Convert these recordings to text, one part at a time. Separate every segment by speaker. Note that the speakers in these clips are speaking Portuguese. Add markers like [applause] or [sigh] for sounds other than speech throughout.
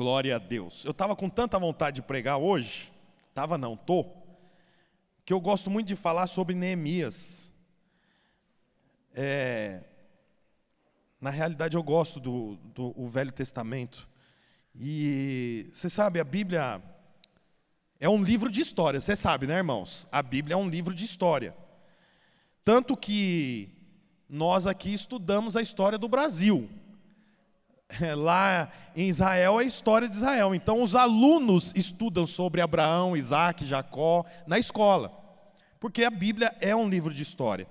Speaker 1: Glória a Deus. Eu estava com tanta vontade de pregar hoje, estava não, tô, que eu gosto muito de falar sobre Neemias. É, na realidade, eu gosto do, do o Velho Testamento. E você sabe, a Bíblia é um livro de história, você sabe, né, irmãos? A Bíblia é um livro de história. Tanto que nós aqui estudamos a história do Brasil. [laughs] Lá em Israel é a história de Israel. Então os alunos estudam sobre Abraão, Isaac, Jacó na escola. Porque a Bíblia é um livro de história.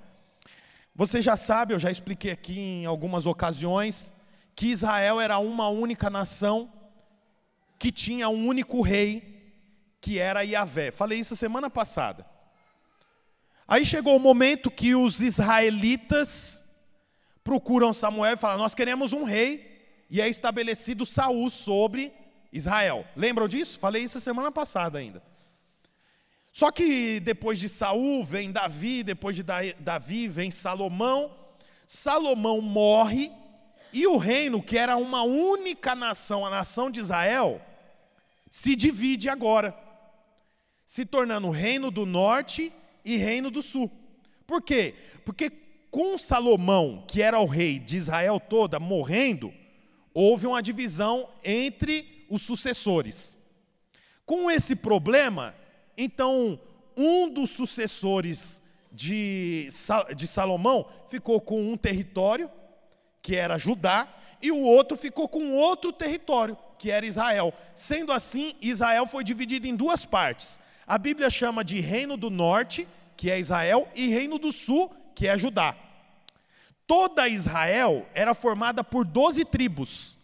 Speaker 1: Você já sabe, eu já expliquei aqui em algumas ocasiões, que Israel era uma única nação, que tinha um único rei, que era Yahvé. Falei isso semana passada. Aí chegou o momento que os israelitas procuram Samuel e falam: Nós queremos um rei, e é estabelecido Saul sobre Israel. Lembram disso? Falei isso semana passada ainda. Só que depois de Saul vem Davi, depois de Davi vem Salomão. Salomão morre e o reino, que era uma única nação, a nação de Israel, se divide agora, se tornando reino do norte e reino do sul. Por quê? Porque com Salomão, que era o rei de Israel toda, morrendo, houve uma divisão entre os sucessores. Com esse problema, então, um dos sucessores de, de Salomão ficou com um território, que era Judá, e o outro ficou com outro território, que era Israel. Sendo assim, Israel foi dividido em duas partes. A Bíblia chama de Reino do Norte que é Israel, e Reino do Sul, que é Judá. Toda Israel era formada por doze tribos,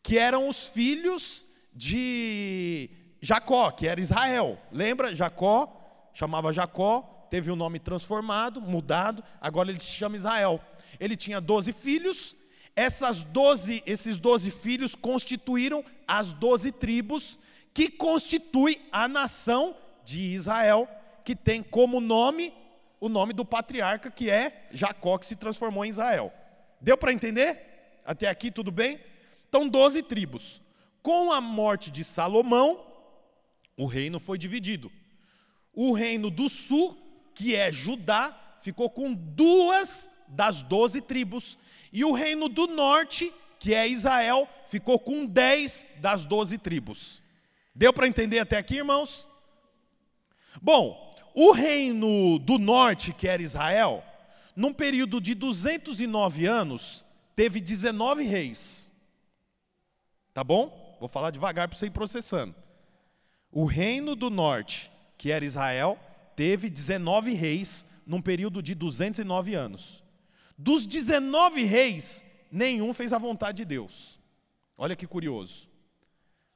Speaker 1: que eram os filhos de Jacó, que era Israel. Lembra? Jacó, chamava Jacó, teve o nome transformado, mudado, agora ele se chama Israel. Ele tinha doze filhos, essas 12, esses doze filhos constituíram as doze tribos que constituem a nação de Israel que tem como nome o nome do patriarca, que é Jacó, que se transformou em Israel. Deu para entender? Até aqui tudo bem? Então, doze tribos. Com a morte de Salomão, o reino foi dividido. O reino do sul, que é Judá, ficou com duas das doze tribos. E o reino do norte, que é Israel, ficou com dez das doze tribos. Deu para entender até aqui, irmãos? Bom, o reino do norte, que era Israel, num período de 209 anos, teve 19 reis. Tá bom? Vou falar devagar para você ir processando. O reino do norte, que era Israel, teve 19 reis num período de 209 anos. Dos 19 reis, nenhum fez a vontade de Deus. Olha que curioso.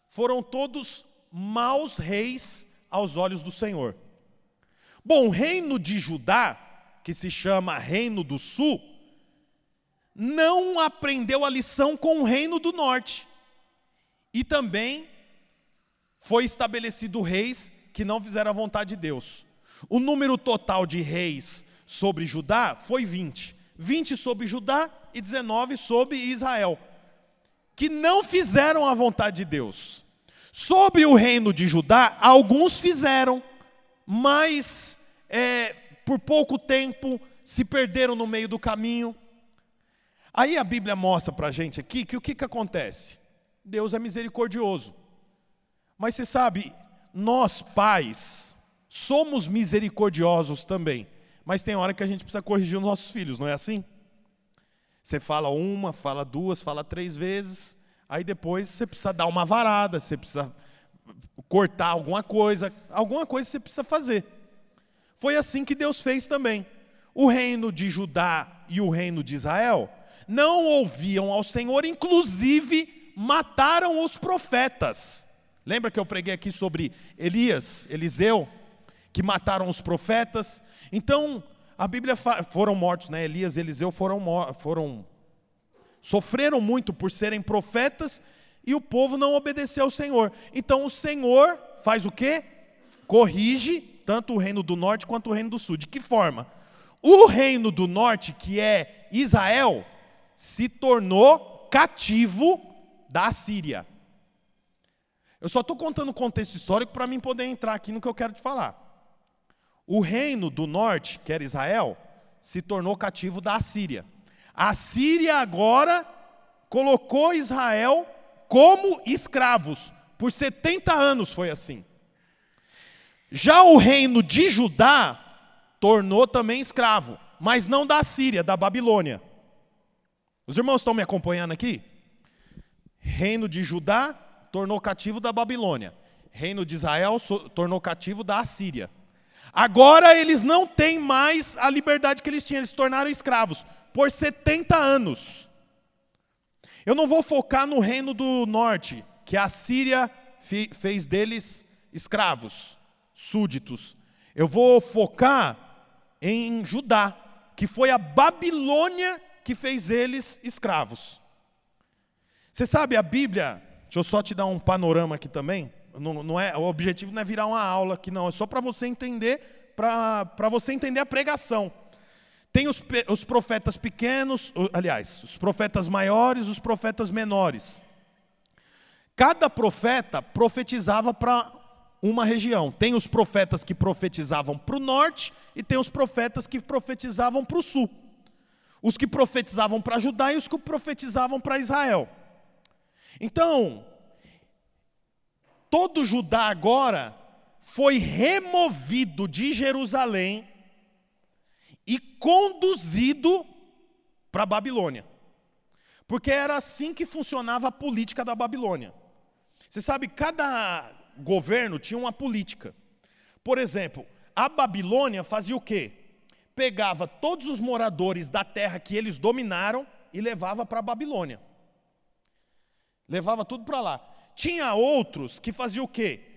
Speaker 1: Foram todos maus reis aos olhos do Senhor. Bom, o reino de Judá, que se chama Reino do Sul, não aprendeu a lição com o reino do norte. E também foi estabelecido reis que não fizeram a vontade de Deus. O número total de reis sobre Judá foi 20. 20 sobre Judá e 19 sobre Israel, que não fizeram a vontade de Deus. Sobre o reino de Judá, alguns fizeram, mas é, por pouco tempo se perderam no meio do caminho. Aí a Bíblia mostra para a gente aqui que o que, que acontece? Deus é misericordioso. Mas você sabe, nós pais somos misericordiosos também. Mas tem hora que a gente precisa corrigir os nossos filhos, não é assim? Você fala uma, fala duas, fala três vezes, aí depois você precisa dar uma varada, você precisa cortar alguma coisa, alguma coisa você precisa fazer. Foi assim que Deus fez também. O reino de Judá e o reino de Israel não ouviam ao Senhor, inclusive mataram os profetas. Lembra que eu preguei aqui sobre Elias, Eliseu, que mataram os profetas? Então, a Bíblia foram mortos, né? Elias e Eliseu foram, foram sofreram muito por serem profetas e o povo não obedeceu ao Senhor. Então o Senhor faz o quê? Corrige tanto o reino do norte quanto o reino do sul. De que forma? O reino do norte, que é Israel, se tornou cativo da Síria. Eu só estou contando o contexto histórico para mim poder entrar aqui no que eu quero te falar. O reino do norte, que era Israel, se tornou cativo da Assíria. A Síria agora colocou Israel como escravos. Por 70 anos foi assim. Já o reino de Judá tornou também escravo, mas não da Síria, da Babilônia. Os irmãos estão me acompanhando aqui? Reino de Judá tornou cativo da Babilônia. Reino de Israel tornou cativo da Assíria. Agora eles não têm mais a liberdade que eles tinham, eles se tornaram escravos por 70 anos. Eu não vou focar no reino do norte, que a Síria fez deles escravos, súditos. Eu vou focar em Judá, que foi a Babilônia que fez eles escravos. Você sabe, a Bíblia, deixa eu só te dar um panorama aqui também. Não, não é, o objetivo não é virar uma aula aqui, não, é só para você entender, para você entender a pregação. Tem os, os profetas pequenos, aliás, os profetas maiores, os profetas menores. Cada profeta profetizava para uma região. Tem os profetas que profetizavam para o norte e tem os profetas que profetizavam para o sul. Os que profetizavam para Judá e os que profetizavam para Israel. Então, todo Judá agora foi removido de Jerusalém e conduzido para a Babilônia. Porque era assim que funcionava a política da Babilônia. Você sabe, cada governo tinha uma política. Por exemplo, a Babilônia fazia o quê? Pegava todos os moradores da terra que eles dominaram e levava para a Babilônia. Levava tudo para lá. Tinha outros que faziam o quê?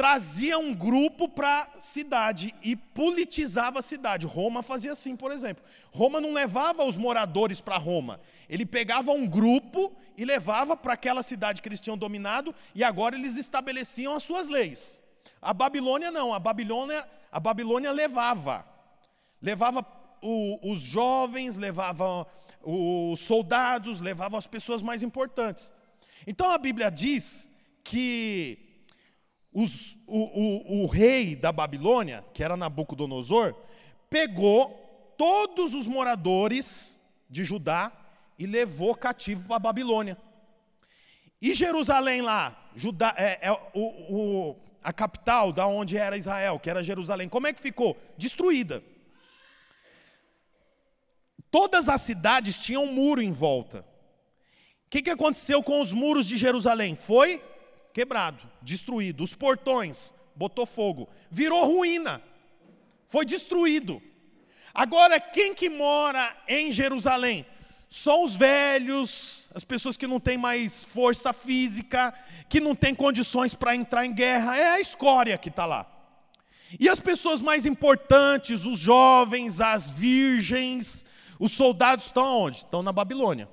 Speaker 1: Trazia um grupo para a cidade e politizava a cidade. Roma fazia assim, por exemplo. Roma não levava os moradores para Roma. Ele pegava um grupo e levava para aquela cidade que eles tinham dominado e agora eles estabeleciam as suas leis. A Babilônia não, a Babilônia, a Babilônia levava. Levava o, os jovens, levava os soldados, levava as pessoas mais importantes. Então a Bíblia diz que os, o, o, o rei da Babilônia, que era Nabucodonosor, pegou todos os moradores de Judá e levou cativo para a Babilônia. E Jerusalém lá, Judá, é, é o, o, a capital da onde era Israel, que era Jerusalém, como é que ficou? Destruída. Todas as cidades tinham um muro em volta. O que, que aconteceu com os muros de Jerusalém? Foi quebrado, destruído. Os portões, botou fogo. Virou ruína. Foi destruído. Agora, quem que mora em Jerusalém? Só os velhos, as pessoas que não têm mais força física, que não têm condições para entrar em guerra. É a escória que está lá. E as pessoas mais importantes, os jovens, as virgens, os soldados estão onde? Estão na Babilônia.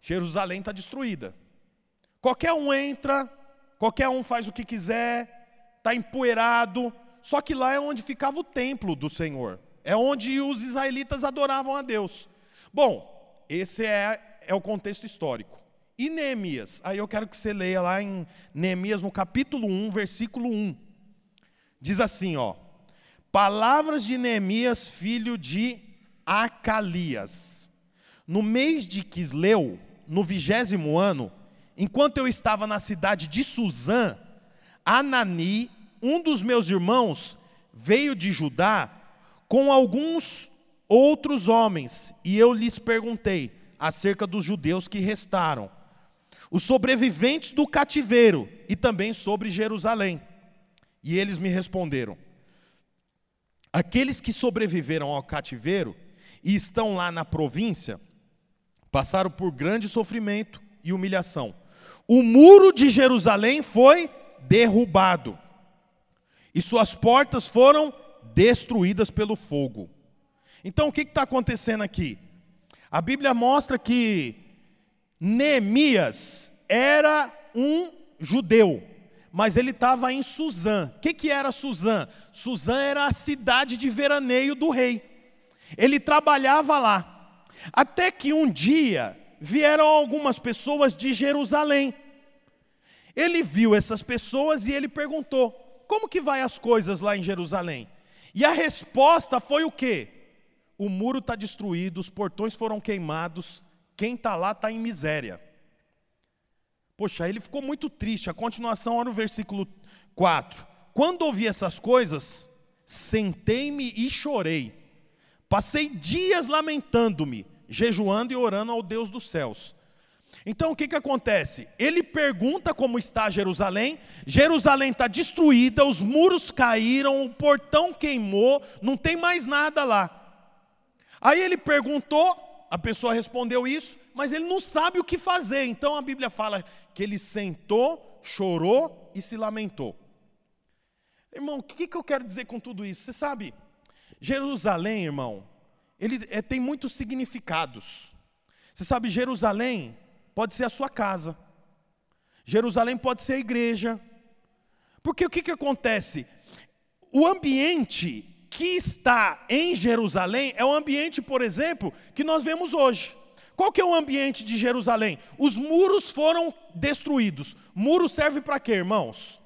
Speaker 1: Jerusalém está destruída. Qualquer um entra, qualquer um faz o que quiser, está empoeirado. Só que lá é onde ficava o templo do Senhor. É onde os israelitas adoravam a Deus. Bom, esse é, é o contexto histórico. E Neemias? Aí eu quero que você leia lá em Neemias, no capítulo 1, versículo 1. Diz assim, ó. Palavras de Neemias, filho de Acalias. No mês de Quisleu, no vigésimo ano, enquanto eu estava na cidade de Suzã, Anani, um dos meus irmãos, veio de Judá com alguns outros homens, e eu lhes perguntei acerca dos judeus que restaram, os sobreviventes do cativeiro e também sobre Jerusalém. E eles me responderam: Aqueles que sobreviveram ao cativeiro e estão lá na província passaram por grande sofrimento e humilhação o muro de Jerusalém foi derrubado e suas portas foram destruídas pelo fogo. Então o que está acontecendo aqui? A Bíblia mostra que Neemias era um judeu, mas ele estava em Suzã. O que, que era Suzã? Suzã era a cidade de veraneio do rei. Ele trabalhava lá. Até que um dia vieram algumas pessoas de Jerusalém. ele viu essas pessoas e ele perguntou: como que vai as coisas lá em Jerusalém? E a resposta foi o quê? O muro está destruído, os portões foram queimados, quem está lá está em miséria. Poxa, ele ficou muito triste. A continuação, olha no versículo 4. Quando ouvi essas coisas, sentei-me e chorei. Passei dias lamentando-me, jejuando e orando ao Deus dos céus. Então o que, que acontece? Ele pergunta como está Jerusalém, Jerusalém está destruída, os muros caíram, o portão queimou, não tem mais nada lá. Aí ele perguntou, a pessoa respondeu isso, mas ele não sabe o que fazer. Então a Bíblia fala que ele sentou, chorou e se lamentou. Irmão, o que, que eu quero dizer com tudo isso? Você sabe, Jerusalém, irmão, ele é, tem muitos significados. Você sabe, Jerusalém pode ser a sua casa, Jerusalém pode ser a igreja. Porque o que, que acontece? O ambiente que está em Jerusalém é o ambiente, por exemplo, que nós vemos hoje. Qual que é o ambiente de Jerusalém? Os muros foram destruídos. Muro serve para quê, irmãos?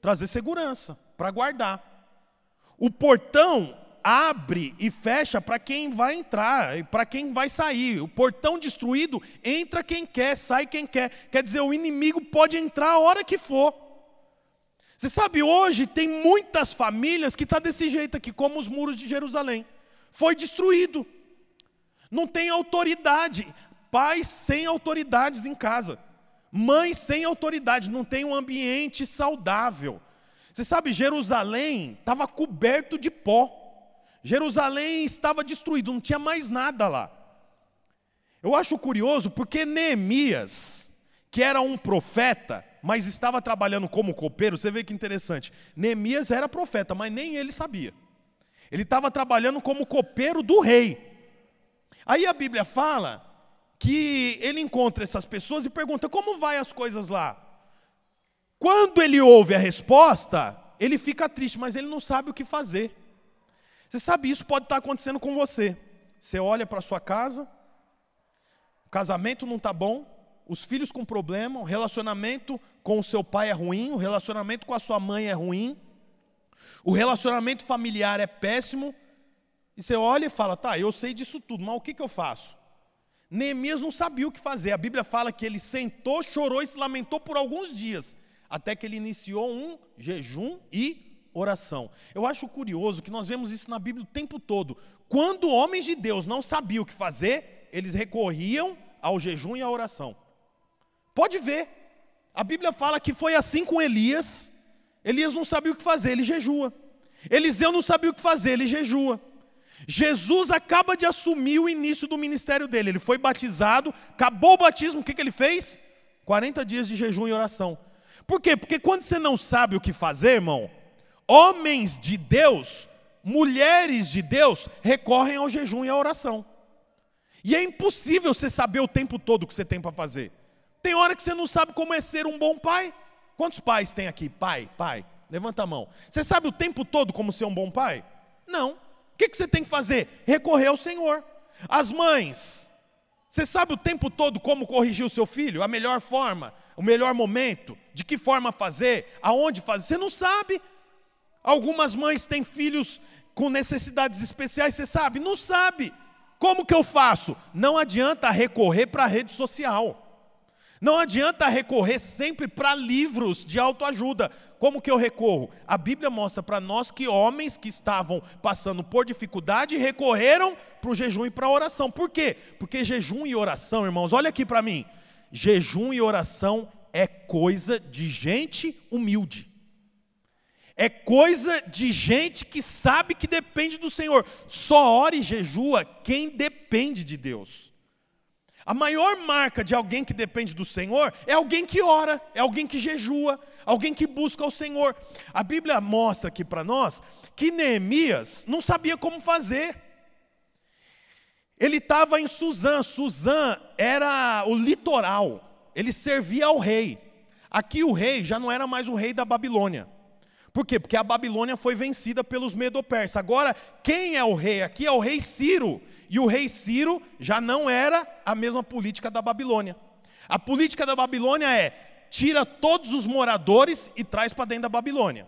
Speaker 1: Trazer segurança, para guardar. O portão abre e fecha para quem vai entrar, e para quem vai sair. O portão destruído, entra quem quer, sai quem quer. Quer dizer, o inimigo pode entrar a hora que for. Você sabe, hoje tem muitas famílias que estão tá desse jeito aqui, como os muros de Jerusalém. Foi destruído. Não tem autoridade. Pais sem autoridades em casa. Mães sem autoridade. Não tem um ambiente saudável. Você sabe, Jerusalém estava coberto de pó. Jerusalém estava destruído, não tinha mais nada lá. Eu acho curioso porque Neemias, que era um profeta, mas estava trabalhando como copeiro, você vê que interessante. Neemias era profeta, mas nem ele sabia. Ele estava trabalhando como copeiro do rei. Aí a Bíblia fala que ele encontra essas pessoas e pergunta: como vai as coisas lá? Quando ele ouve a resposta, ele fica triste, mas ele não sabe o que fazer. Você sabe, isso pode estar acontecendo com você. Você olha para sua casa, o casamento não está bom, os filhos com problema, o relacionamento com o seu pai é ruim, o relacionamento com a sua mãe é ruim, o relacionamento familiar é péssimo, e você olha e fala: tá, eu sei disso tudo, mas o que, que eu faço? Neemias não sabia o que fazer. A Bíblia fala que ele sentou, chorou e se lamentou por alguns dias, até que ele iniciou um jejum e oração. Eu acho curioso que nós vemos isso na Bíblia o tempo todo. Quando homens de Deus não sabiam o que fazer, eles recorriam ao jejum e à oração. Pode ver. A Bíblia fala que foi assim com Elias. Elias não sabia o que fazer, ele jejua. Eliseu não sabia o que fazer, ele jejua. Jesus acaba de assumir o início do ministério dele. Ele foi batizado, acabou o batismo, o que, que ele fez? 40 dias de jejum e oração. Por quê? Porque quando você não sabe o que fazer, irmão, homens de Deus, mulheres de Deus, recorrem ao jejum e à oração. E é impossível você saber o tempo todo o que você tem para fazer. Tem hora que você não sabe como é ser um bom pai. Quantos pais tem aqui? Pai, pai. Levanta a mão. Você sabe o tempo todo como ser um bom pai? Não. O que, você tem que fazer? Recorrer ao Senhor. As mães, você sabe o tempo todo como corrigir o seu filho? A melhor forma, o melhor momento, de que forma fazer, aonde fazer? Você não sabe. Algumas mães têm filhos com necessidades especiais, você sabe? Não sabe. Como que eu faço? Não adianta recorrer para a rede social. Não adianta recorrer sempre para livros de autoajuda. Como que eu recorro? A Bíblia mostra para nós que homens que estavam passando por dificuldade recorreram para o jejum e para a oração. Por quê? Porque jejum e oração, irmãos, olha aqui para mim. Jejum e oração é coisa de gente humilde é coisa de gente que sabe que depende do Senhor. Só ora e jejua quem depende de Deus. A maior marca de alguém que depende do Senhor é alguém que ora, é alguém que jejua, alguém que busca o Senhor. A Bíblia mostra aqui para nós que Neemias não sabia como fazer. Ele estava em Suzã, Suzã era o litoral, ele servia ao rei. Aqui o rei já não era mais o rei da Babilônia. Por quê? Porque a Babilônia foi vencida pelos medo-persas. Agora, quem é o rei aqui é o rei Ciro. E o rei Ciro já não era a mesma política da Babilônia. A política da Babilônia é tira todos os moradores e traz para dentro da Babilônia.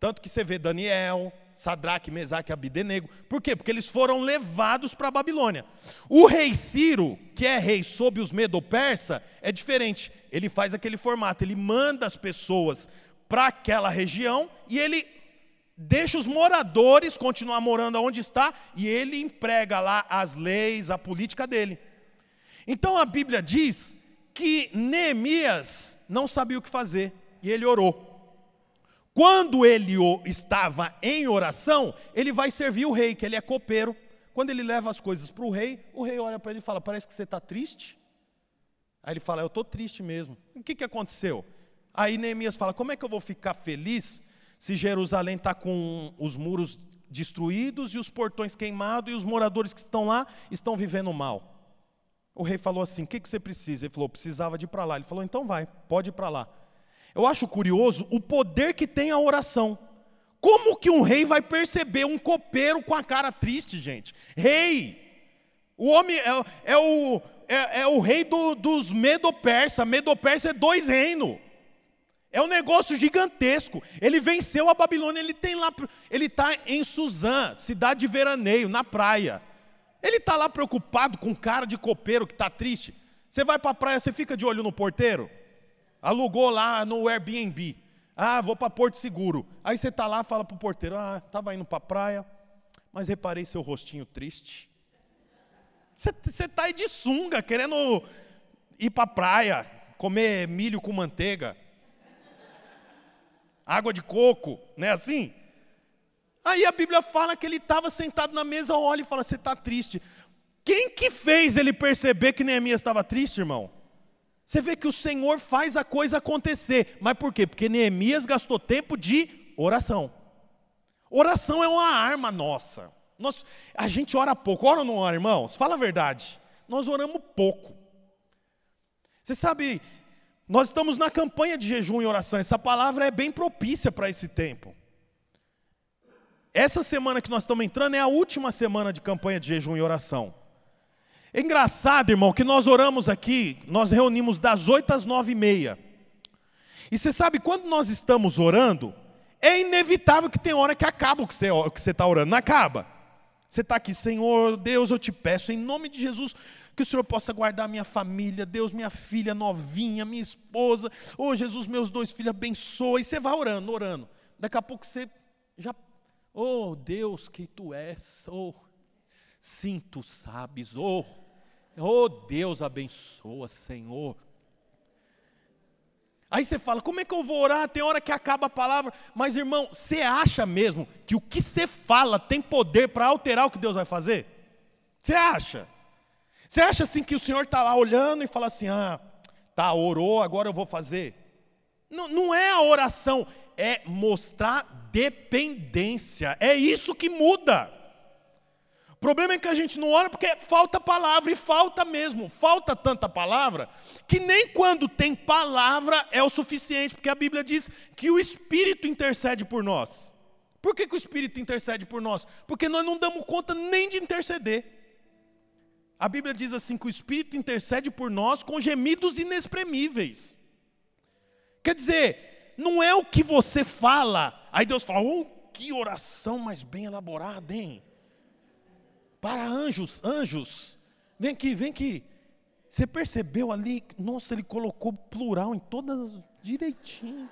Speaker 1: Tanto que você vê Daniel, Sadraque, Mesaque Abidenego. Por quê? Porque eles foram levados para a Babilônia. O rei Ciro, que é rei sob os Medo-Persa, é diferente. Ele faz aquele formato, ele manda as pessoas para aquela região e ele deixa os moradores continuar morando onde está e ele emprega lá as leis, a política dele. Então a Bíblia diz que Neemias não sabia o que fazer e ele orou. Quando ele estava em oração, ele vai servir o rei, que ele é copeiro. Quando ele leva as coisas para o rei, o rei olha para ele e fala: Parece que você está triste. Aí ele fala: Eu estou triste mesmo. O que, que aconteceu? Aí Neemias fala: Como é que eu vou ficar feliz se Jerusalém está com os muros destruídos e os portões queimados e os moradores que estão lá estão vivendo mal? O rei falou assim: O que, que você precisa? Ele falou: Precisava de ir para lá. Ele falou: Então vai, pode ir para lá. Eu acho curioso o poder que tem a oração. Como que um rei vai perceber um copeiro com a cara triste, gente? Rei! O homem é, é o, é, é, o rei do, dos Medo-Persa. Medo-Persa é dois reinos. É um negócio gigantesco. Ele venceu a Babilônia. Ele tem lá, ele está em Suzã, cidade de veraneio, na praia. Ele está lá preocupado com cara de copeiro que está triste. Você vai para a praia, você fica de olho no porteiro? Alugou lá no Airbnb. Ah, vou para Porto Seguro. Aí você está lá, fala para o porteiro: Ah, estava indo para a praia, mas reparei seu rostinho triste. Você está aí de sunga, querendo ir para a praia, comer milho com manteiga, água de coco, não é assim? Aí a Bíblia fala que ele estava sentado na mesa, olha e fala: Você está triste. Quem que fez ele perceber que Neemias estava triste, irmão? Você vê que o Senhor faz a coisa acontecer. Mas por quê? Porque Neemias gastou tempo de oração. Oração é uma arma nossa. Nós, a gente ora pouco. Ora ou não ora, irmãos? Fala a verdade. Nós oramos pouco. Você sabe, nós estamos na campanha de jejum e oração. Essa palavra é bem propícia para esse tempo. Essa semana que nós estamos entrando é a última semana de campanha de jejum e oração. É engraçado, irmão, que nós oramos aqui, nós reunimos das 8 às 9 e meia. E você sabe, quando nós estamos orando, é inevitável que tem hora que acaba o que você está orando. Não acaba. Você está aqui, Senhor, Deus, eu te peço, em nome de Jesus, que o Senhor possa guardar minha família, Deus, minha filha novinha, minha esposa, oh Jesus, meus dois filhos, abençoa. E você vai orando, orando. Daqui a pouco você já, oh Deus, que tu és, oh Sim, tu sabes, oh, oh Deus abençoa, Senhor. Aí você fala, como é que eu vou orar? Tem hora que acaba a palavra. Mas irmão, você acha mesmo que o que você fala tem poder para alterar o que Deus vai fazer? Você acha? Você acha assim que o Senhor está lá olhando e fala assim: ah, tá, orou, agora eu vou fazer? Não, não é a oração, é mostrar dependência. É isso que muda. O problema é que a gente não ora porque falta palavra, e falta mesmo, falta tanta palavra, que nem quando tem palavra é o suficiente, porque a Bíblia diz que o Espírito intercede por nós. Por que, que o Espírito intercede por nós? Porque nós não damos conta nem de interceder. A Bíblia diz assim: que o Espírito intercede por nós com gemidos inexprimíveis. Quer dizer, não é o que você fala, aí Deus fala, oh, que oração mais bem elaborada, hein? para anjos, anjos. Vem aqui, vem aqui. Você percebeu ali? Nossa, ele colocou plural em todas direitinho.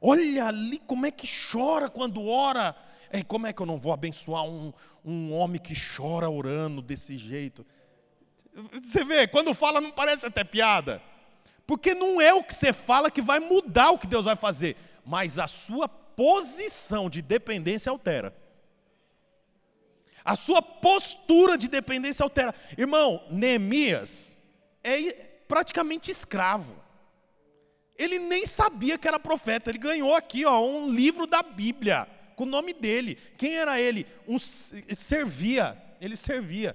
Speaker 1: Olha ali como é que chora quando ora. E como é que eu não vou abençoar um, um homem que chora orando desse jeito? Você vê, quando fala não parece até piada. Porque não é o que você fala que vai mudar o que Deus vai fazer, mas a sua posição de dependência altera. A sua postura de dependência altera. Irmão, Neemias é praticamente escravo. Ele nem sabia que era profeta. Ele ganhou aqui ó, um livro da Bíblia com o nome dele. Quem era ele? Um, servia. Ele servia.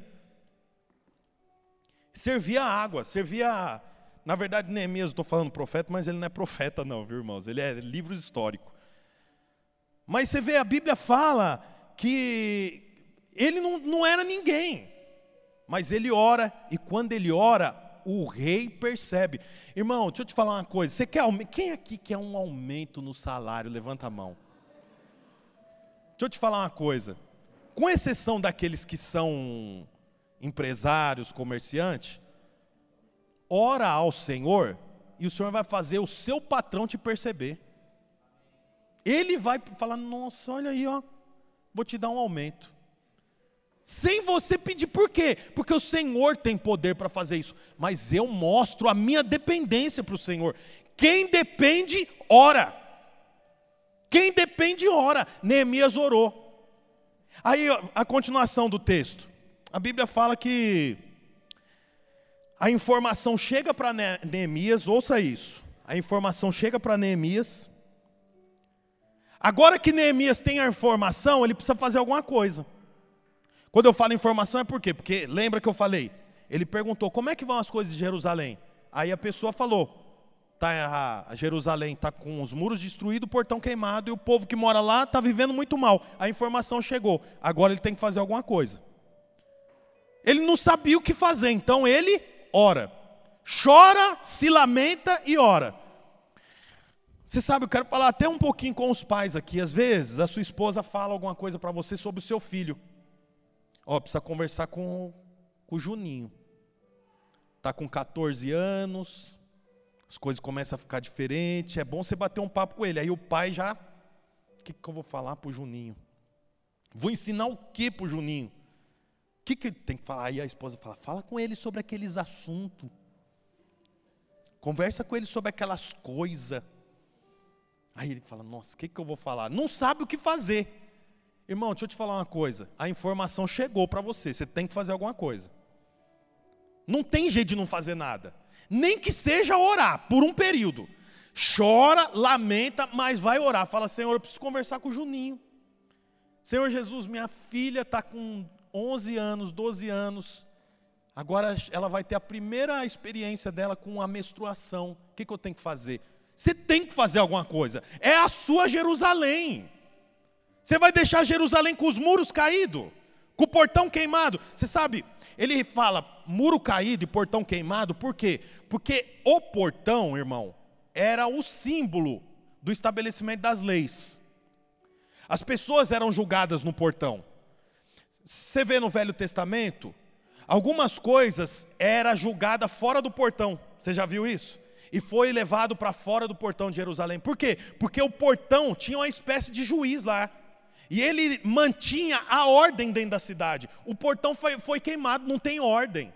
Speaker 1: Servia água, servia. Na verdade, Neemias, estou falando profeta, mas ele não é profeta, não, viu, irmãos? Ele é livro histórico. Mas você vê, a Bíblia fala que, ele não, não era ninguém, mas ele ora, e quando ele ora, o rei percebe. Irmão, deixa eu te falar uma coisa. Você quer Quem aqui quer um aumento no salário? Levanta a mão. Deixa eu te falar uma coisa. Com exceção daqueles que são empresários, comerciantes, ora ao Senhor e o Senhor vai fazer o seu patrão te perceber. Ele vai falar: Nossa, olha aí, ó, vou te dar um aumento. Sem você pedir, por quê? Porque o Senhor tem poder para fazer isso. Mas eu mostro a minha dependência para o Senhor. Quem depende, ora. Quem depende, ora. Neemias orou. Aí a continuação do texto. A Bíblia fala que a informação chega para Neemias, ouça isso. A informação chega para Neemias. Agora que Neemias tem a informação, ele precisa fazer alguma coisa. Quando eu falo informação é por quê? Porque lembra que eu falei? Ele perguntou: "Como é que vão as coisas de Jerusalém?" Aí a pessoa falou: Tá, a Jerusalém está com os muros destruídos, o portão queimado, e o povo que mora lá está vivendo muito mal. A informação chegou. Agora ele tem que fazer alguma coisa. Ele não sabia o que fazer, então ele ora. Chora, se lamenta e ora. Você sabe, eu quero falar até um pouquinho com os pais aqui. Às vezes, a sua esposa fala alguma coisa para você sobre o seu filho. Ó, precisa conversar com, com o Juninho. Está com 14 anos, as coisas começam a ficar diferentes. É bom você bater um papo com ele. Aí o pai já. O que, que eu vou falar para o Juninho? Vou ensinar o que para o Juninho? O que, que tem que falar? Aí a esposa fala: fala com ele sobre aqueles assuntos. Conversa com ele sobre aquelas coisas. Aí ele fala: nossa, o que, que eu vou falar? Não sabe o que fazer. Irmão, deixa eu te falar uma coisa. A informação chegou para você, você tem que fazer alguma coisa. Não tem jeito de não fazer nada. Nem que seja orar por um período. Chora, lamenta, mas vai orar. Fala, Senhor, eu preciso conversar com o Juninho. Senhor Jesus, minha filha está com 11 anos, 12 anos. Agora ela vai ter a primeira experiência dela com a menstruação. O que, que eu tenho que fazer? Você tem que fazer alguma coisa. É a sua Jerusalém. Você vai deixar Jerusalém com os muros caídos, com o portão queimado. Você sabe, ele fala muro caído e portão queimado, por quê? Porque o portão, irmão, era o símbolo do estabelecimento das leis. As pessoas eram julgadas no portão. Você vê no Velho Testamento, algumas coisas era julgada fora do portão. Você já viu isso? E foi levado para fora do portão de Jerusalém. Por quê? Porque o portão tinha uma espécie de juiz lá. E ele mantinha a ordem dentro da cidade. O portão foi, foi queimado, não tem ordem.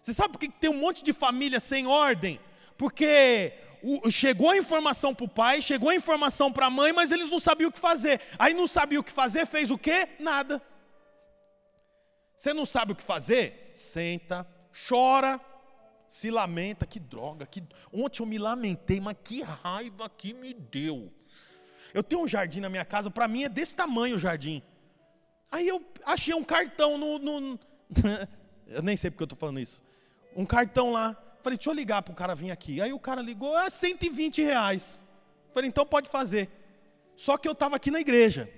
Speaker 1: Você sabe por que tem um monte de família sem ordem? Porque o, chegou a informação para o pai, chegou a informação para a mãe, mas eles não sabiam o que fazer. Aí não sabia o que fazer, fez o quê? Nada. Você não sabe o que fazer? Senta, chora, se lamenta. Que droga, que... ontem eu me lamentei, mas que raiva que me deu. Eu tenho um jardim na minha casa, para mim é desse tamanho o jardim. Aí eu achei um cartão no. no... [laughs] eu nem sei porque eu estou falando isso. Um cartão lá. Falei, deixa eu ligar para o cara vir aqui. Aí o cara ligou, ah, 120 reais. Falei, então pode fazer. Só que eu estava aqui na igreja,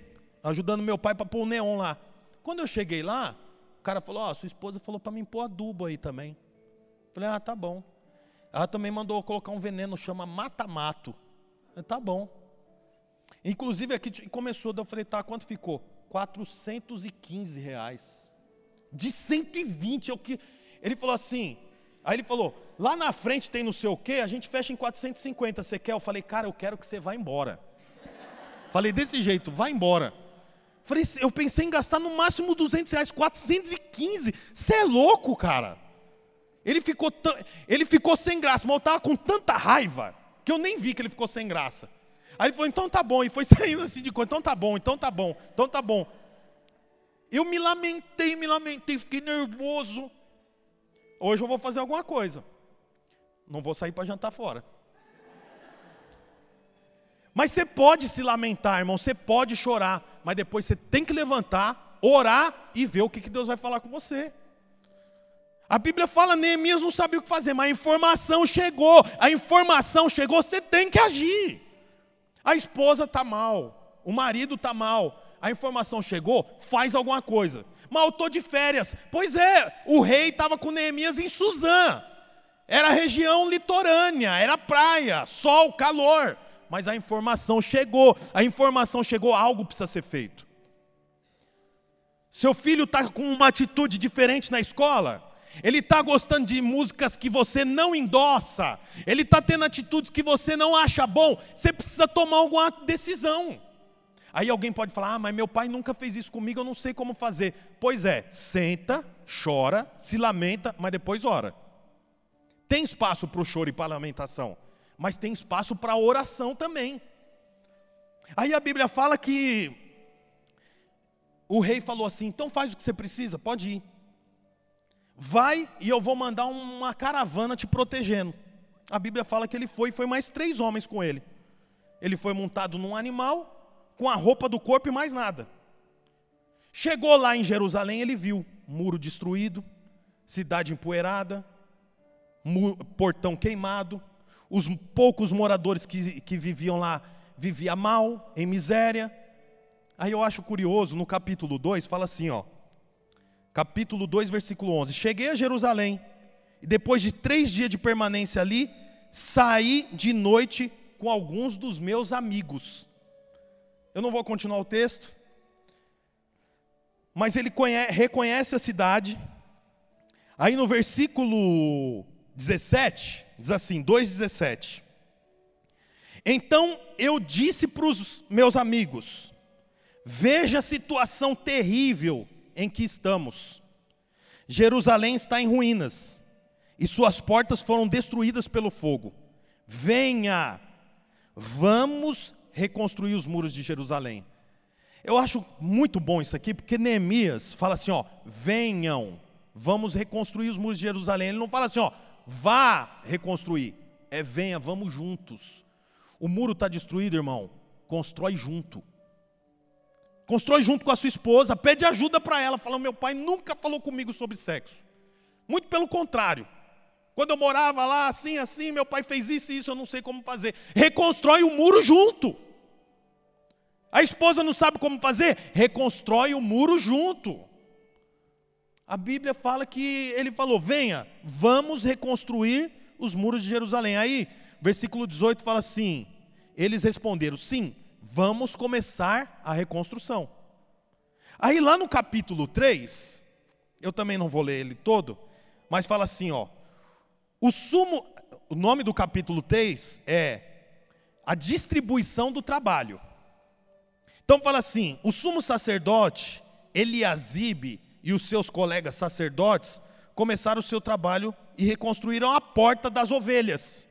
Speaker 1: ajudando meu pai para pôr o neon lá. Quando eu cheguei lá, o cara falou: Ó, oh, sua esposa falou para mim pôr adubo aí também. Falei: Ah, tá bom. Ela também mandou colocar um veneno, chama mata-mato. Tá bom. Inclusive aqui começou, eu falei: Tá, quanto ficou? 415 reais. De 120 é o que. Ele falou assim. Aí ele falou: Lá na frente tem não sei o quê, a gente fecha em 450. Você quer? Eu falei: Cara, eu quero que você vá embora. Falei desse jeito: Vai embora. Falei, eu pensei em gastar no máximo 200 reais, 415. Você é louco, cara. Ele ficou, ele ficou sem graça, mas eu estava com tanta raiva que eu nem vi que ele ficou sem graça. Aí ele falou, então tá bom, e foi [laughs] saindo assim de coisa, então tá bom, então tá bom, então tá bom. Eu me lamentei, me lamentei, fiquei nervoso. Hoje eu vou fazer alguma coisa. Não vou sair para jantar fora. Mas você pode se lamentar, irmão, você pode chorar, mas depois você tem que levantar, orar e ver o que Deus vai falar com você. A Bíblia fala, Neemias não sabia o que fazer, mas a informação chegou, a informação chegou, você tem que agir. A esposa está mal, o marido está mal, a informação chegou, faz alguma coisa. Mas eu estou de férias. Pois é, o rei estava com Neemias em Suzã. Era região litorânea, era praia, sol, calor. Mas a informação chegou, a informação chegou, algo precisa ser feito. Seu filho está com uma atitude diferente na escola, ele está gostando de músicas que você não endossa, ele está tendo atitudes que você não acha bom, você precisa tomar alguma decisão. Aí alguém pode falar: ah, mas meu pai nunca fez isso comigo, eu não sei como fazer. Pois é, senta, chora, se lamenta, mas depois ora. Tem espaço para o choro e para a lamentação, mas tem espaço para a oração também. Aí a Bíblia fala que o rei falou assim: então faz o que você precisa, pode ir. Vai e eu vou mandar uma caravana te protegendo. A Bíblia fala que ele foi e foi mais três homens com ele. Ele foi montado num animal, com a roupa do corpo e mais nada. Chegou lá em Jerusalém, ele viu muro destruído, cidade empoeirada, portão queimado, os poucos moradores que, que viviam lá viviam mal, em miséria. Aí eu acho curioso, no capítulo 2, fala assim, ó. Capítulo 2, versículo 11. Cheguei a Jerusalém, e depois de três dias de permanência ali, saí de noite com alguns dos meus amigos. Eu não vou continuar o texto, mas ele conhece, reconhece a cidade. Aí no versículo 17, diz assim, 2,17. Então eu disse para os meus amigos: Veja a situação terrível em que estamos. Jerusalém está em ruínas, e suas portas foram destruídas pelo fogo. Venha, vamos reconstruir os muros de Jerusalém. Eu acho muito bom isso aqui, porque Neemias fala assim: ó, venham, vamos reconstruir os muros de Jerusalém. Ele não fala assim, ó, vá reconstruir. É venha, vamos juntos. O muro está destruído, irmão. Constrói junto. Constrói junto com a sua esposa, pede ajuda para ela. Fala, meu pai nunca falou comigo sobre sexo. Muito pelo contrário. Quando eu morava lá, assim, assim, meu pai fez isso e isso, eu não sei como fazer. Reconstrói o muro junto. A esposa não sabe como fazer? Reconstrói o muro junto. A Bíblia fala que ele falou: venha, vamos reconstruir os muros de Jerusalém. Aí, versículo 18 fala assim: eles responderam, sim, vamos começar a reconstrução. Aí lá no capítulo 3, eu também não vou ler ele todo, mas fala assim, ó, o sumo, o nome do capítulo 3 é a distribuição do trabalho. Então fala assim: o sumo sacerdote Eliasibe e os seus colegas sacerdotes começaram o seu trabalho e reconstruíram a porta das ovelhas.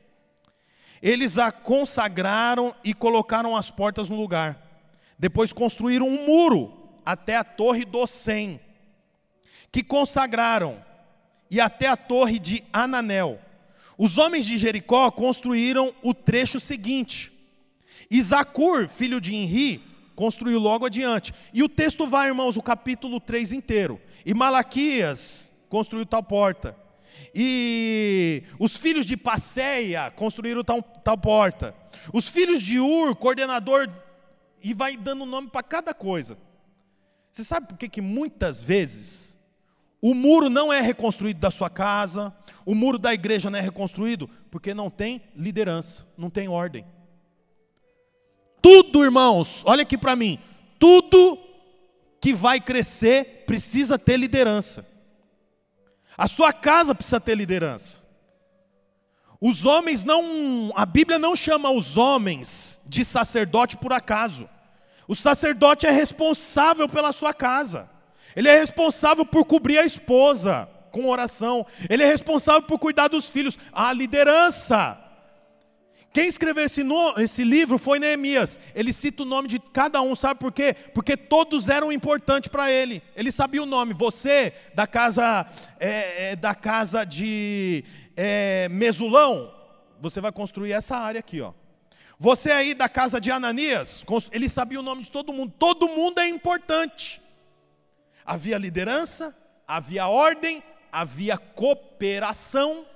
Speaker 1: Eles a consagraram e colocaram as portas no lugar. Depois construíram um muro até a torre do Sem, que consagraram e até a torre de Ananel. Os homens de Jericó construíram o trecho seguinte. Isakur, filho de Inri, construiu logo adiante. E o texto vai, irmãos, o capítulo 3 inteiro. E Malaquias construiu tal porta. E os filhos de Passeia construíram tal, tal porta. Os filhos de Ur, coordenador, e vai dando nome para cada coisa. Você sabe por que, que muitas vezes o muro não é reconstruído da sua casa, o muro da igreja não é reconstruído, porque não tem liderança, não tem ordem. Tudo, irmãos, olha aqui para mim, tudo que vai crescer precisa ter liderança. A sua casa precisa ter liderança. Os homens não, a Bíblia não chama os homens de sacerdote por acaso. O sacerdote é responsável pela sua casa. Ele é responsável por cobrir a esposa com oração. Ele é responsável por cuidar dos filhos. A liderança. Quem escreveu esse, no, esse, livro foi Neemias. Ele cita o nome de cada um, sabe por quê? Porque todos eram importantes para ele. Ele sabia o nome. Você da casa é, é, da casa de é, Mesulão, você vai construir essa área aqui, ó. Você aí da casa de Ananias, ele sabia o nome de todo mundo. Todo mundo é importante. Havia liderança, havia ordem, havia cooperação.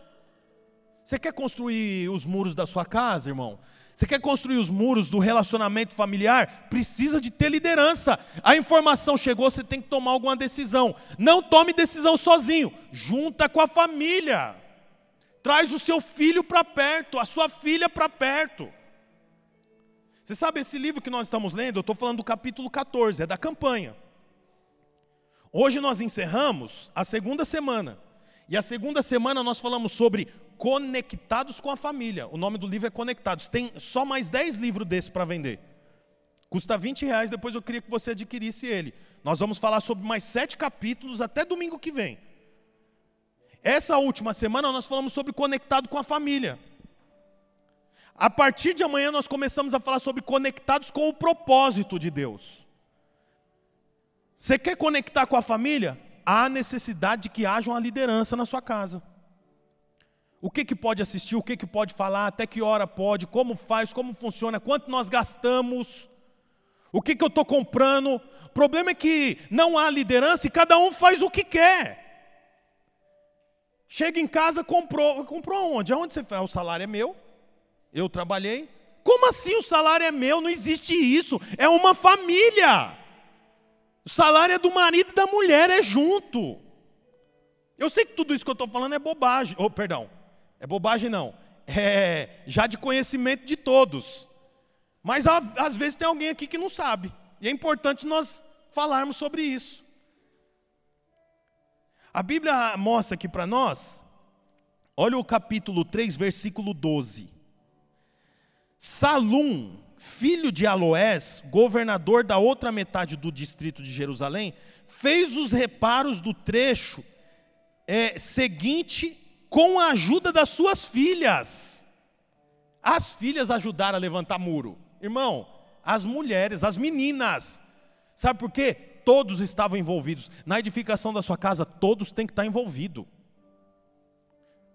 Speaker 1: Você quer construir os muros da sua casa, irmão? Você quer construir os muros do relacionamento familiar? Precisa de ter liderança. A informação chegou, você tem que tomar alguma decisão. Não tome decisão sozinho, junta com a família. Traz o seu filho para perto, a sua filha para perto. Você sabe esse livro que nós estamos lendo? Eu estou falando do capítulo 14, é da campanha. Hoje nós encerramos a segunda semana. E a segunda semana nós falamos sobre Conectados com a Família. O nome do livro é Conectados. Tem só mais 10 livros desses para vender. Custa 20 reais, depois eu queria que você adquirisse ele. Nós vamos falar sobre mais sete capítulos até domingo que vem. Essa última semana nós falamos sobre conectado com a família. A partir de amanhã nós começamos a falar sobre conectados com o propósito de Deus. Você quer conectar com a família? Há necessidade de que haja uma liderança na sua casa. O que, que pode assistir, o que, que pode falar, até que hora pode, como faz, como funciona, quanto nós gastamos, o que, que eu estou comprando. O problema é que não há liderança e cada um faz o que quer. Chega em casa, comprou. Comprou onde? Aonde você faz? O salário é meu. Eu trabalhei. Como assim o salário é meu? Não existe isso. É uma família. O salário é do marido e da mulher, é junto. Eu sei que tudo isso que eu estou falando é bobagem. Oh, perdão. É bobagem não. É já de conhecimento de todos. Mas às vezes tem alguém aqui que não sabe. E é importante nós falarmos sobre isso. A Bíblia mostra aqui para nós, olha o capítulo 3, versículo 12. Salum, filho de Aloés, governador da outra metade do distrito de Jerusalém, fez os reparos do trecho é, seguinte com a ajuda das suas filhas. As filhas ajudaram a levantar muro. Irmão, as mulheres, as meninas. Sabe por quê? todos estavam envolvidos. Na edificação da sua casa, todos têm que estar envolvidos.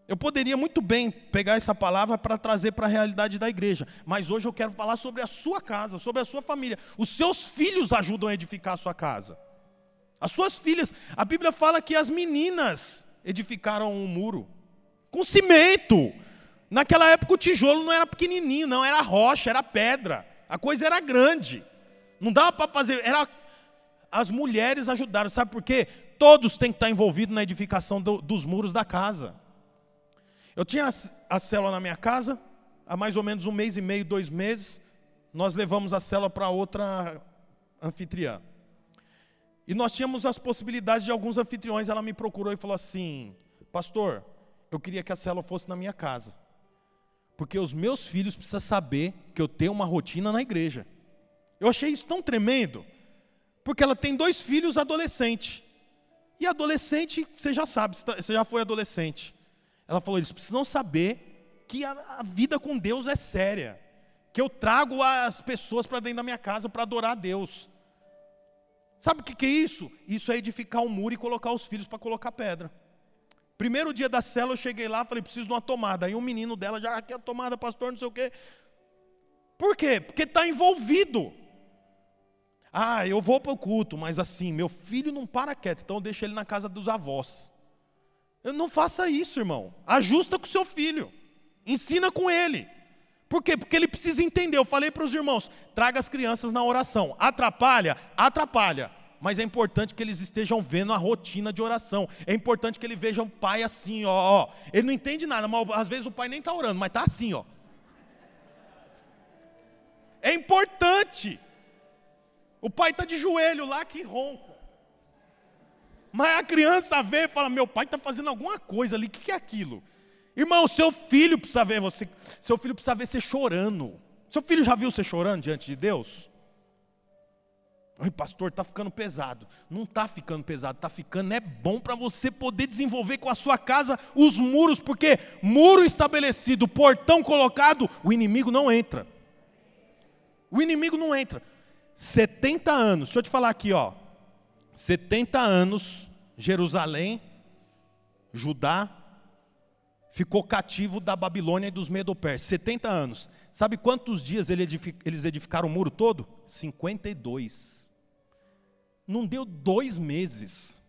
Speaker 1: Eu poderia muito bem pegar essa palavra para trazer para a realidade da igreja, mas hoje eu quero falar sobre a sua casa, sobre a sua família. Os seus filhos ajudam a edificar a sua casa. As suas filhas, a Bíblia fala que as meninas edificaram um muro com cimento. Naquela época o tijolo não era pequenininho, não, era rocha, era pedra. A coisa era grande. Não dava para fazer, era as mulheres ajudaram. Sabe por quê? Todos têm que estar envolvidos na edificação do, dos muros da casa. Eu tinha a, a célula na minha casa, há mais ou menos um mês e meio, dois meses, nós levamos a célula para outra anfitriã. E nós tínhamos as possibilidades de alguns anfitriões, ela me procurou e falou assim: Pastor, eu queria que a célula fosse na minha casa. Porque os meus filhos precisam saber que eu tenho uma rotina na igreja. Eu achei isso tão tremendo. Porque ela tem dois filhos adolescentes. E adolescente, você já sabe, você já foi adolescente. Ela falou: eles precisam saber que a, a vida com Deus é séria. Que eu trago as pessoas para dentro da minha casa para adorar a Deus. Sabe o que, que é isso? Isso é edificar um muro e colocar os filhos para colocar pedra. Primeiro dia da célula, eu cheguei lá, falei, preciso de uma tomada. Aí um menino dela já quer a tomada, pastor, não sei o quê. Por quê? Porque está envolvido. Ah, eu vou para o culto, mas assim, meu filho não para quieto, então eu deixo ele na casa dos avós. Eu não faça isso, irmão. Ajusta com o seu filho. Ensina com ele. Por quê? Porque ele precisa entender. Eu falei para os irmãos: traga as crianças na oração. Atrapalha? Atrapalha. Mas é importante que eles estejam vendo a rotina de oração. É importante que eles vejam o pai assim, ó, ó. Ele não entende nada, mas às vezes o pai nem está orando, mas está assim, ó. É importante. O pai está de joelho lá que ronca. Mas a criança vê e fala: Meu pai está fazendo alguma coisa ali, o que, que é aquilo? Irmão, seu filho precisa ver você, seu filho precisa ver você chorando. Seu filho já viu você chorando diante de Deus? Oi, pastor, está ficando pesado. Não está ficando pesado, está ficando, é bom para você poder desenvolver com a sua casa os muros, porque muro estabelecido, portão colocado, o inimigo não entra. O inimigo não entra. 70 anos, deixa eu te falar aqui, ó. 70 anos, Jerusalém, Judá, ficou cativo da Babilônia e dos Medopers. 70 anos. Sabe quantos dias eles edificaram o muro todo? 52. Não deu dois meses.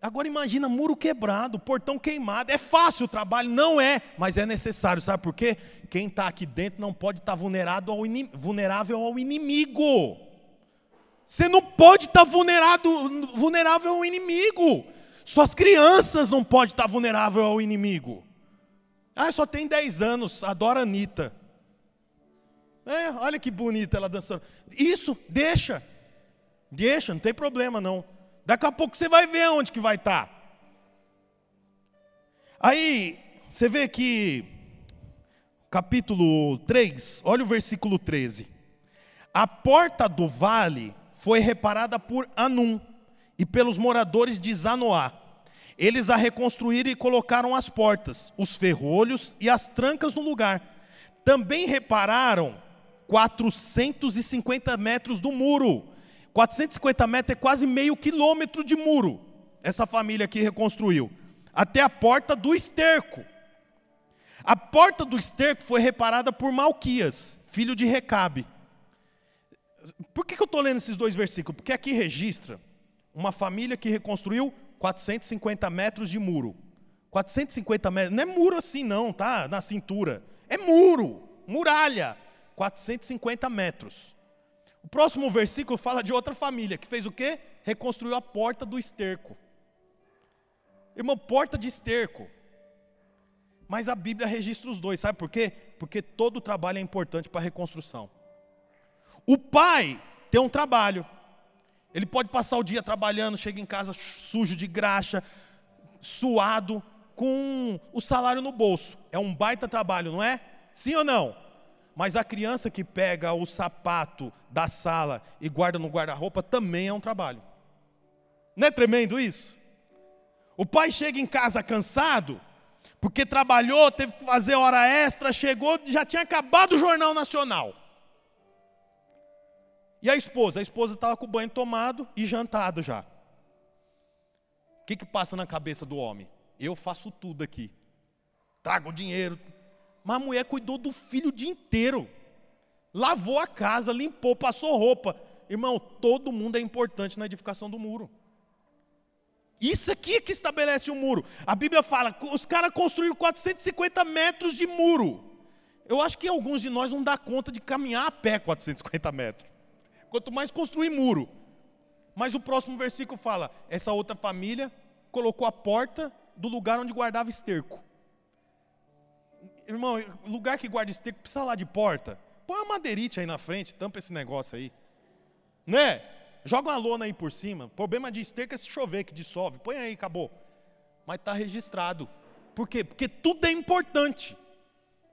Speaker 1: Agora imagina muro quebrado, portão queimado. É fácil o trabalho? Não é, mas é necessário. Sabe por quê? Quem está aqui dentro não pode estar tá vulnerável ao inimigo. Você não pode estar tá vulnerável ao inimigo. Suas crianças não podem estar vulnerável ao inimigo. Ah, só tem 10 anos, adora a Anitta. É, olha que bonita ela dançando. Isso, deixa. Deixa, não tem problema não. Daqui a pouco você vai ver onde que vai estar. Aí, você vê que capítulo 3, olha o versículo 13. A porta do vale foi reparada por Anum e pelos moradores de Zanoá. Eles a reconstruíram e colocaram as portas, os ferrolhos e as trancas no lugar. Também repararam 450 metros do muro. 450 metros é quase meio quilômetro de muro. Essa família aqui reconstruiu. Até a porta do esterco. A porta do esterco foi reparada por Malquias, filho de Recabe. Por que, que eu estou lendo esses dois versículos? Porque aqui registra uma família que reconstruiu 450 metros de muro. 450 metros, não é muro assim não, tá? Na cintura. É muro, muralha. 450 metros. O próximo versículo fala de outra família que fez o quê? Reconstruiu a porta do esterco. Irmão, porta de esterco. Mas a Bíblia registra os dois, sabe por quê? Porque todo trabalho é importante para a reconstrução. O pai tem um trabalho. Ele pode passar o dia trabalhando, chega em casa sujo de graxa, suado, com o salário no bolso. É um baita trabalho, não é? Sim ou não? Mas a criança que pega o sapato da sala e guarda no guarda-roupa também é um trabalho. Não é tremendo isso? O pai chega em casa cansado, porque trabalhou, teve que fazer hora extra, chegou, já tinha acabado o Jornal Nacional. E a esposa? A esposa estava com o banho tomado e jantado já. O que, que passa na cabeça do homem? Eu faço tudo aqui. Trago o dinheiro, mas a mulher cuidou do filho o dia inteiro. Lavou a casa, limpou, passou roupa. Irmão, todo mundo é importante na edificação do muro. Isso aqui é que estabelece o muro. A Bíblia fala, os caras construíram 450 metros de muro. Eu acho que alguns de nós não dá conta de caminhar a pé 450 metros. Quanto mais construir muro. Mas o próximo versículo fala: essa outra família colocou a porta do lugar onde guardava esterco. Irmão, lugar que guarda esterco precisa lá de porta. Põe uma madeirite aí na frente, tampa esse negócio aí. Né? Joga uma lona aí por cima. Problema de esterco é se chover, que dissolve. Põe aí, acabou. Mas está registrado. Por quê? Porque tudo é importante.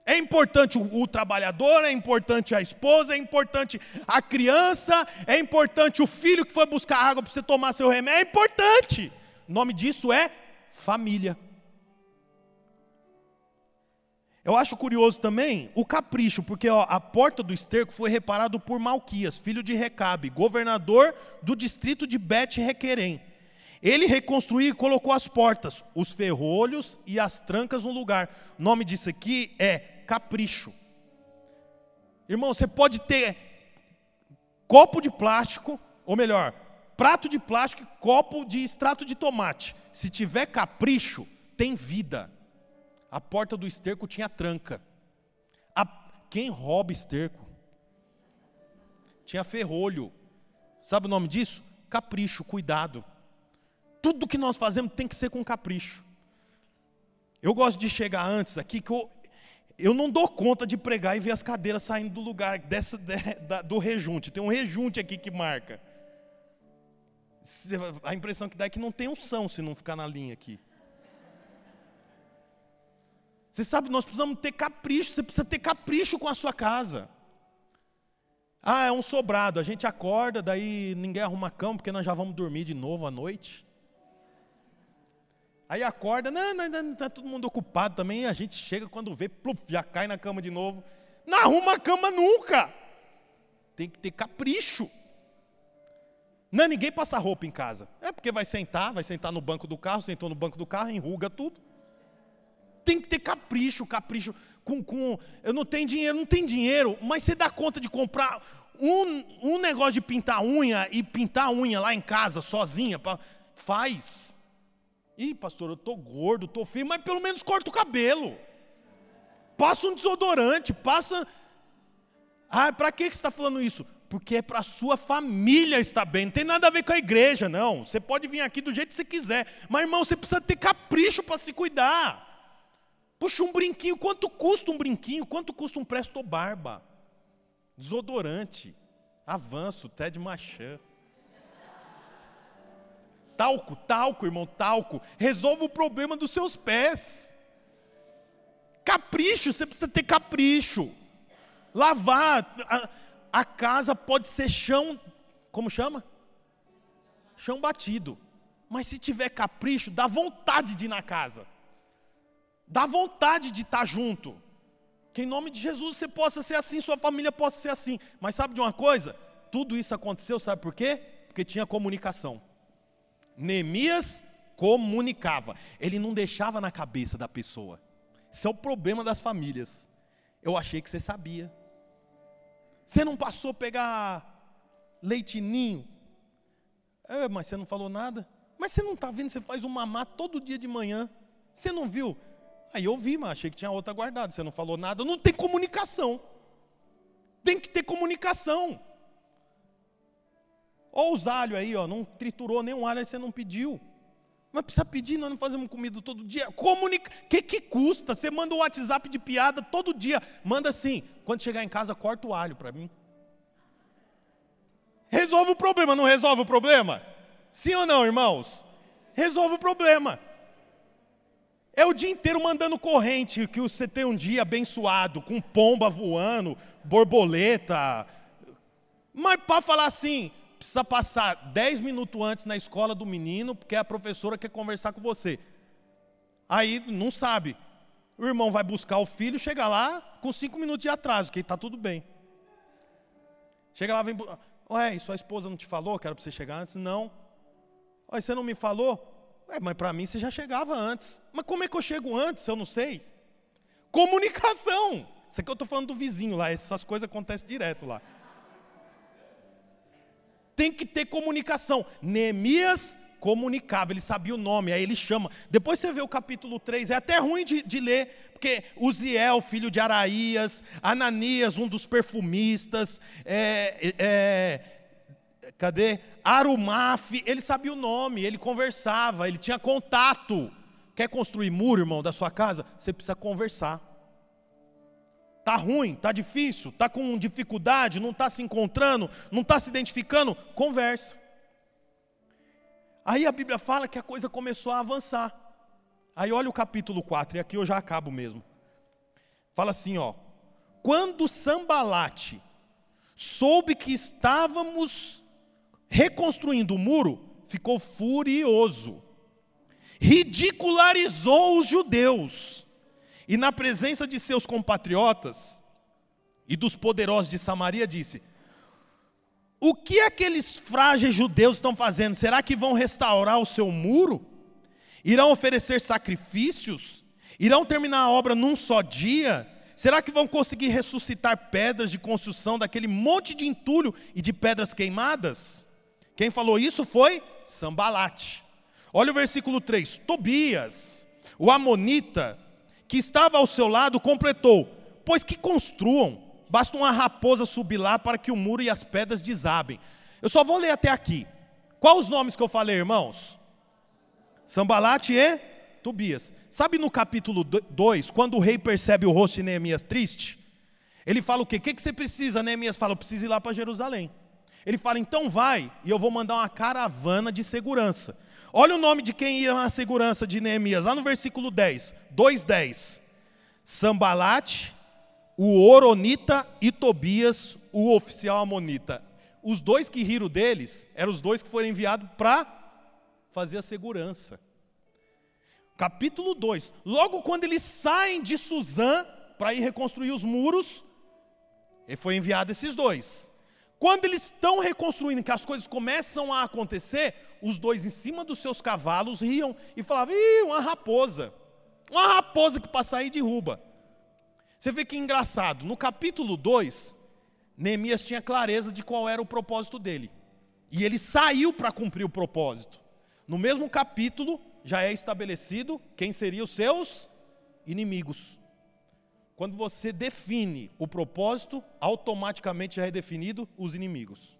Speaker 1: É importante o, o, trabalhador, é importante a esposa, é importante a criança, é importante o filho que foi buscar água para você tomar seu remédio. É importante. O nome disso é família. Eu acho curioso também o capricho, porque ó, a porta do esterco foi reparado por Malquias, filho de Recabe, governador do distrito de Bet-Requerem. Ele reconstruiu e colocou as portas, os ferrolhos e as trancas no lugar. O nome disso aqui é capricho. Irmão, você pode ter copo de plástico, ou melhor, prato de plástico e copo de extrato de tomate. Se tiver capricho, tem vida. A porta do esterco tinha tranca. A... Quem rouba esterco? Tinha ferrolho. Sabe o nome disso? Capricho, cuidado. Tudo que nós fazemos tem que ser com capricho. Eu gosto de chegar antes aqui, que eu, eu não dou conta de pregar e ver as cadeiras saindo do lugar dessa, de, [laughs] da, do rejunte. Tem um rejunte aqui que marca. A impressão que dá é que não tem unção se não ficar na linha aqui. Você sabe, nós precisamos ter capricho, você precisa ter capricho com a sua casa. Ah, é um sobrado, a gente acorda, daí ninguém arruma a cama, porque nós já vamos dormir de novo à noite. Aí acorda, não, não, não, está todo mundo ocupado também, a gente chega quando vê, pluf, já cai na cama de novo. Não arruma a cama nunca. Tem que ter capricho. Não, ninguém passa roupa em casa. É porque vai sentar, vai sentar no banco do carro, sentou no banco do carro, enruga tudo tem que ter capricho, capricho com, com eu não tenho dinheiro, não tem dinheiro, mas você dá conta de comprar um, um negócio de pintar unha e pintar unha lá em casa sozinha, pra, faz. Ih, pastor, eu tô gordo, tô feio, mas pelo menos corta o cabelo. Passa um desodorante, passa. Ah, para que você está falando isso? Porque é para sua família estar bem, não tem nada a ver com a igreja, não. Você pode vir aqui do jeito que você quiser, mas irmão, você precisa ter capricho para se cuidar. Puxa, um brinquinho, quanto custa um brinquinho? Quanto custa um presto barba? Desodorante, avanço, Ted Machan. Talco, talco, irmão, talco. Resolva o problema dos seus pés. Capricho, você precisa ter capricho. Lavar. A, a casa pode ser chão, como chama? Chão batido. Mas se tiver capricho, dá vontade de ir na casa. Dá vontade de estar junto. Que em nome de Jesus você possa ser assim, sua família possa ser assim. Mas sabe de uma coisa? Tudo isso aconteceu, sabe por quê? Porque tinha comunicação. Neemias comunicava. Ele não deixava na cabeça da pessoa. Isso é o problema das famílias. Eu achei que você sabia. Você não passou a pegar leitinho? É, mas você não falou nada. Mas você não está vendo, você faz um mamá todo dia de manhã. Você não viu? Aí eu vi, mas achei que tinha outra guardada. Você não falou nada. Não tem comunicação. Tem que ter comunicação. Olha os alhos aí, ó, não triturou nenhum alho, aí você não pediu. Mas precisa pedir, nós não fazemos comida todo dia. Comunica. O que, que custa? Você manda um WhatsApp de piada todo dia. Manda assim, quando chegar em casa, corta o alho para mim. Resolve o problema, não resolve o problema? Sim ou não, irmãos? Resolve o problema. É o dia inteiro mandando corrente, que você tem um dia abençoado, com pomba voando, borboleta. Mas para falar assim, precisa passar 10 minutos antes na escola do menino, porque a professora quer conversar com você. Aí não sabe. O irmão vai buscar o filho, chega lá com 5 minutos de atraso, que está tudo bem. Chega lá, vem. Ué, sua esposa não te falou que era para você chegar antes? Não. Ué, você não me falou? Ué, mas para mim você já chegava antes. Mas como é que eu chego antes? Eu não sei. Comunicação. Isso aqui eu estou falando do vizinho lá, essas coisas acontecem direto lá tem que ter comunicação. Neemias comunicava, ele sabia o nome, aí ele chama. Depois você vê o capítulo 3, é até ruim de, de ler, porque Uziel, filho de Araías, Ananias, um dos perfumistas, é, é, cadê? Arumaf, ele sabia o nome, ele conversava, ele tinha contato. Quer construir muro, irmão, da sua casa? Você precisa conversar. Está ruim, está difícil, está com dificuldade, não está se encontrando, não está se identificando, conversa. Aí a Bíblia fala que a coisa começou a avançar. Aí olha o capítulo 4, e aqui eu já acabo mesmo. Fala assim, ó. Quando Sambalate soube que estávamos reconstruindo o muro, ficou furioso. Ridicularizou os judeus e na presença de seus compatriotas e dos poderosos de Samaria, disse: O que aqueles frágeis judeus estão fazendo? Será que vão restaurar o seu muro? Irão oferecer sacrifícios? Irão terminar a obra num só dia? Será que vão conseguir ressuscitar pedras de construção daquele monte de entulho e de pedras queimadas? Quem falou isso foi Sambalate. Olha o versículo 3: Tobias, o Amonita, que estava ao seu lado completou: Pois que construam, basta uma raposa subir lá para que o muro e as pedras desabem. Eu só vou ler até aqui. Quais os nomes que eu falei, irmãos? Sambalate e Tobias. Sabe no capítulo 2, quando o rei percebe o rosto de Neemias triste? Ele fala o quê? O que, que você precisa? Neemias fala: Eu preciso ir lá para Jerusalém. Ele fala: Então vai, e eu vou mandar uma caravana de segurança. Olha o nome de quem ia na segurança de Neemias, lá no versículo 10, 2:10. Sambalate, o Oronita e Tobias, o oficial amonita. Os dois que riram deles eram os dois que foram enviados para fazer a segurança. Capítulo 2. Logo quando eles saem de Suzã para ir reconstruir os muros, foi enviado esses dois. Quando eles estão reconstruindo, que as coisas começam a acontecer, os dois em cima dos seus cavalos riam e falavam: Ih, uma raposa. Uma raposa que passa aí derruba. Você vê que engraçado, no capítulo 2, Neemias tinha clareza de qual era o propósito dele. E ele saiu para cumprir o propósito. No mesmo capítulo, já é estabelecido quem seriam os seus inimigos. Quando você define o propósito, automaticamente já é definido os inimigos.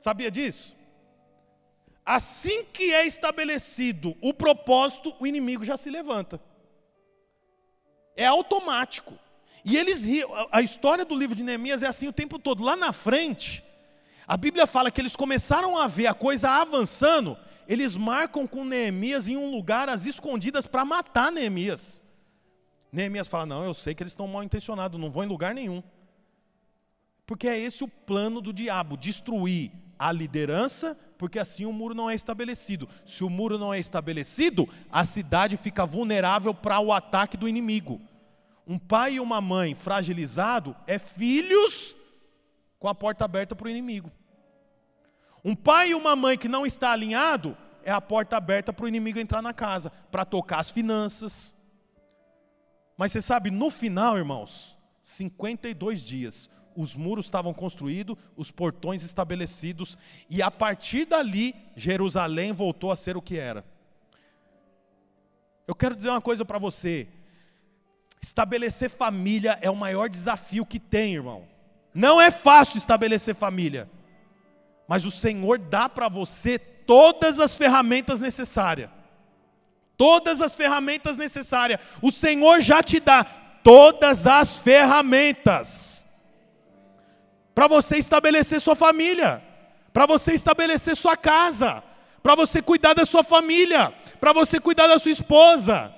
Speaker 1: Sabia disso? Assim que é estabelecido o propósito, o inimigo já se levanta. É automático. E eles a história do livro de Neemias é assim o tempo todo. Lá na frente, a Bíblia fala que eles começaram a ver a coisa avançando, eles marcam com Neemias em um lugar às escondidas para matar Neemias. Neemias fala: Não, eu sei que eles estão mal intencionados, não vão em lugar nenhum. Porque é esse o plano do diabo: destruir a liderança, porque assim o muro não é estabelecido. Se o muro não é estabelecido, a cidade fica vulnerável para o ataque do inimigo. Um pai e uma mãe fragilizado é filhos com a porta aberta para o inimigo. Um pai e uma mãe que não está alinhado é a porta aberta para o inimigo entrar na casa, para tocar as finanças. Mas você sabe, no final, irmãos, 52 dias, os muros estavam construídos, os portões estabelecidos, e a partir dali, Jerusalém voltou a ser o que era. Eu quero dizer uma coisa para você: estabelecer família é o maior desafio que tem, irmão. Não é fácil estabelecer família, mas o Senhor dá para você todas as ferramentas necessárias. Todas as ferramentas necessárias. O Senhor já te dá todas as ferramentas para você estabelecer sua família, para você estabelecer sua casa, para você cuidar da sua família, para você cuidar da sua esposa.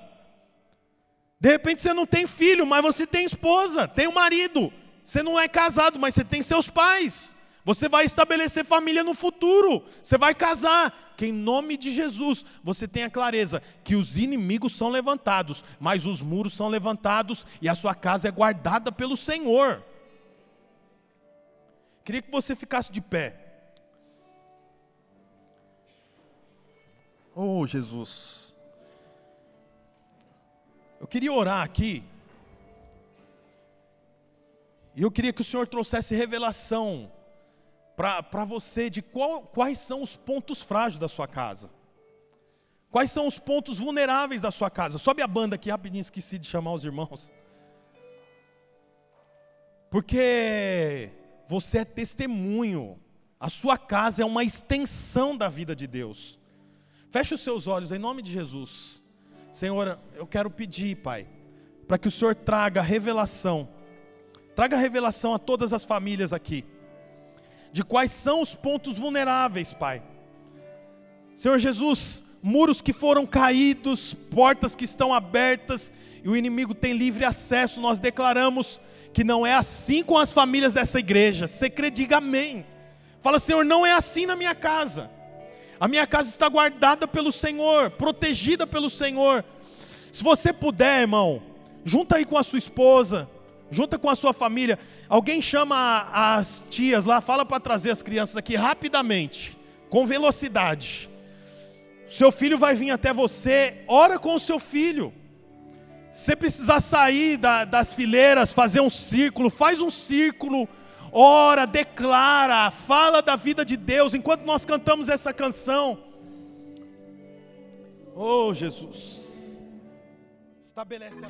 Speaker 1: De repente você não tem filho, mas você tem esposa, tem um marido. Você não é casado, mas você tem seus pais. Você vai estabelecer família no futuro. Você vai casar. Que em nome de Jesus você tenha clareza que os inimigos são levantados, mas os muros são levantados e a sua casa é guardada pelo Senhor. Queria que você ficasse de pé. Oh, Jesus. Eu queria orar aqui. E eu queria que o Senhor trouxesse revelação para você de qual, quais são os pontos frágeis da sua casa. Quais são os pontos vulneráveis da sua casa? Sobe a banda aqui rapidinho, esqueci de chamar os irmãos. Porque você é testemunho. A sua casa é uma extensão da vida de Deus. Feche os seus olhos em nome de Jesus. Senhor, eu quero pedir, Pai, para que o Senhor traga revelação. Traga revelação a todas as famílias aqui. De quais são os pontos vulneráveis, Pai. Senhor Jesus, muros que foram caídos, portas que estão abertas e o inimigo tem livre acesso, nós declaramos que não é assim com as famílias dessa igreja. Você crê, diga amém. Fala, Senhor, não é assim na minha casa. A minha casa está guardada pelo Senhor, protegida pelo Senhor. Se você puder, irmão, junta aí com a sua esposa, junta com a sua família. Alguém chama as tias lá, fala para trazer as crianças aqui rapidamente, com velocidade. Seu filho vai vir até você, ora com o seu filho. Se precisar sair da, das fileiras, fazer um círculo, faz um círculo, ora, declara, fala da vida de Deus enquanto nós cantamos essa canção. Oh Jesus, estabelece a.